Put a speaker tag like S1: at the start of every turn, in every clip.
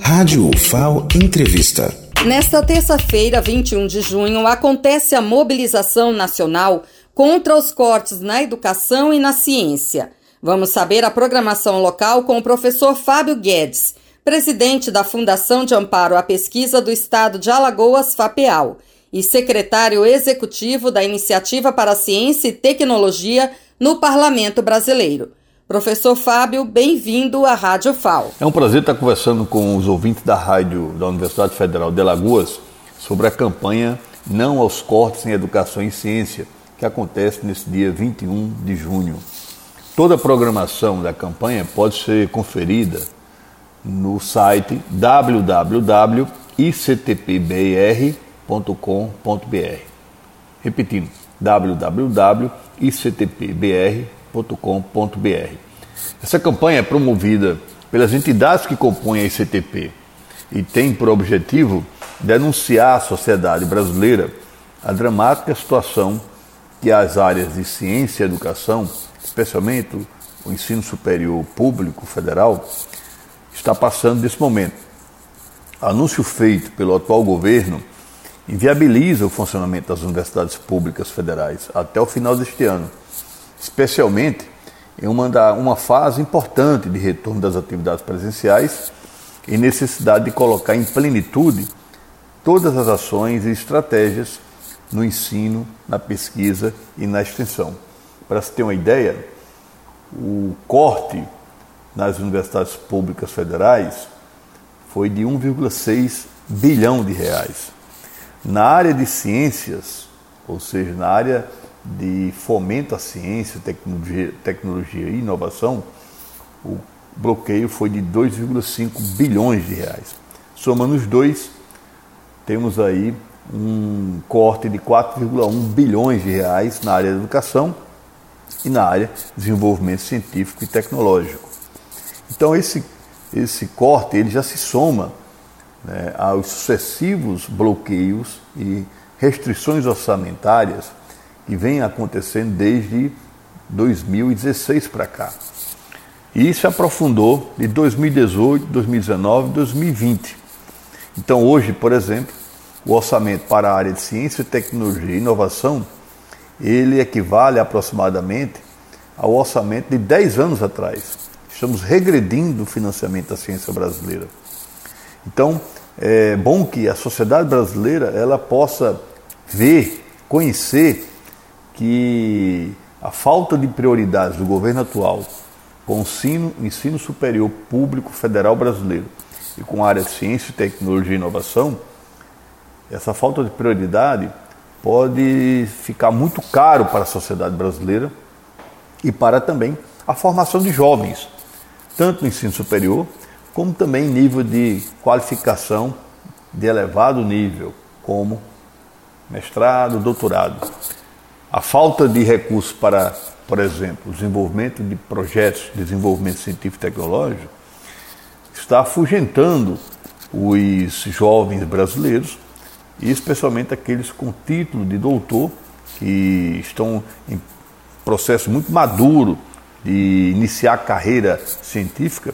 S1: Rádio UFAO Entrevista.
S2: Nesta terça-feira, 21 de junho, acontece a mobilização nacional contra os cortes na educação e na ciência. Vamos saber a programação local com o professor Fábio Guedes, presidente da Fundação de Amparo à Pesquisa do Estado de Alagoas, FAPEAL, e secretário executivo da Iniciativa para Ciência e Tecnologia no Parlamento Brasileiro. Professor Fábio, bem-vindo à Rádio FAO.
S3: É um prazer estar conversando com os ouvintes da rádio da Universidade Federal de Alagoas sobre a campanha Não aos Cortes em Educação e Ciência, que acontece nesse dia 21 de junho. Toda a programação da campanha pode ser conferida no site www.ictpbr.com.br. Repetindo, www.ictpbr.com.br. Essa campanha é promovida pelas entidades que compõem a ICTP e tem por objetivo denunciar à sociedade brasileira a dramática situação que as áreas de ciência e educação, especialmente o ensino superior público federal, está passando nesse momento. Anúncio feito pelo atual governo inviabiliza o funcionamento das universidades públicas federais até o final deste ano, especialmente em uma, uma fase importante de retorno das atividades presenciais e necessidade de colocar em plenitude todas as ações e estratégias no ensino, na pesquisa e na extensão. Para se ter uma ideia, o corte nas universidades públicas federais foi de 1,6 bilhão de reais. Na área de ciências, ou seja, na área de fomento à ciência, tecnologia, tecnologia e inovação, o bloqueio foi de 2,5 bilhões de reais. Somando os dois, temos aí um corte de 4,1 bilhões de reais na área da educação e na área de desenvolvimento científico e tecnológico. Então esse, esse corte ele já se soma né, aos sucessivos bloqueios e restrições orçamentárias que vêm acontecendo desde 2016 para cá. E se aprofundou de 2018, 2019, 2020. Então hoje, por exemplo, o orçamento para a área de ciência, tecnologia e inovação, ele equivale aproximadamente ao orçamento de 10 anos atrás. Estamos regredindo o financiamento da ciência brasileira. Então, é bom que a sociedade brasileira ela possa ver, conhecer que a falta de prioridades do governo atual com o ensino, ensino superior público federal brasileiro e com a área de ciência, tecnologia e inovação essa falta de prioridade pode ficar muito caro para a sociedade brasileira e para também a formação de jovens, tanto no ensino superior, como também em nível de qualificação de elevado nível, como mestrado, doutorado. A falta de recursos para, por exemplo, desenvolvimento de projetos de desenvolvimento científico e tecnológico está afugentando os jovens brasileiros e especialmente aqueles com título de doutor que estão em processo muito maduro de iniciar carreira científica,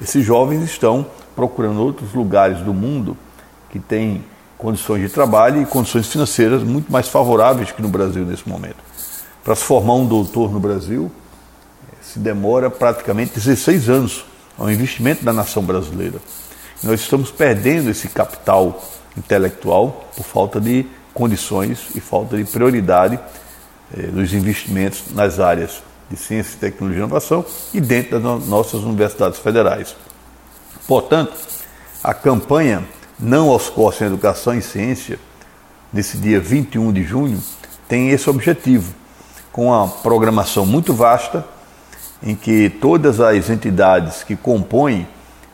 S3: esses jovens estão procurando outros lugares do mundo que têm condições de trabalho e condições financeiras muito mais favoráveis que no Brasil nesse momento. Para se formar um doutor no Brasil, se demora praticamente 16 anos. É um investimento da nação brasileira. Nós estamos perdendo esse capital intelectual por falta de condições e falta de prioridade eh, dos investimentos nas áreas de ciência, tecnologia e inovação e dentro das nossas universidades federais. Portanto, a campanha Não aos Cortes em Educação e Ciência, nesse dia 21 de junho, tem esse objetivo, com uma programação muito vasta, em que todas as entidades que compõem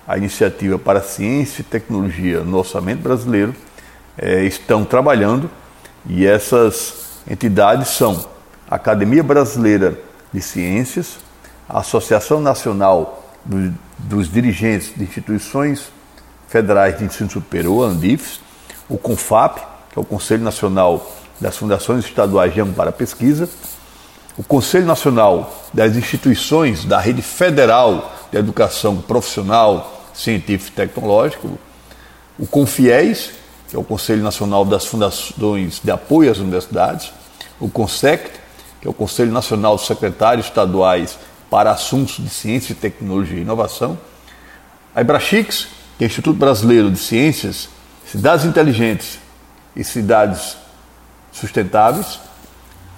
S3: a iniciativa para ciência e tecnologia no orçamento brasileiro é, estão trabalhando e essas entidades são a Academia Brasileira de Ciências, a Associação Nacional do, dos Dirigentes de Instituições Federais de Ensino Superior, ANDIFES, o CONFAP, que é o Conselho Nacional das Fundações Estaduais de Amparo à Pesquisa, o Conselho Nacional das Instituições da Rede Federal de Educação Profissional Científico e Tecnológico, o CONFIES, que é o Conselho Nacional das Fundações de Apoio às Universidades, o CONSECT, que é o Conselho Nacional dos Secretários Estaduais para Assuntos de Ciência, Tecnologia e Inovação, a Ibrachix, que o Instituto Brasileiro de Ciências, Cidades Inteligentes e Cidades Sustentáveis,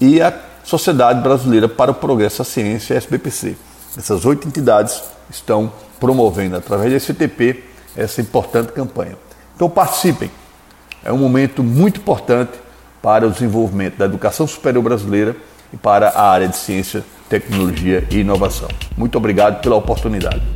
S3: e a Sociedade Brasileira para o Progresso da Ciência, SBPC. Essas oito entidades estão promovendo, através da SCTP, essa importante campanha. Então participem. É um momento muito importante para o desenvolvimento da educação superior brasileira e para a área de ciência, tecnologia e inovação. Muito obrigado pela oportunidade.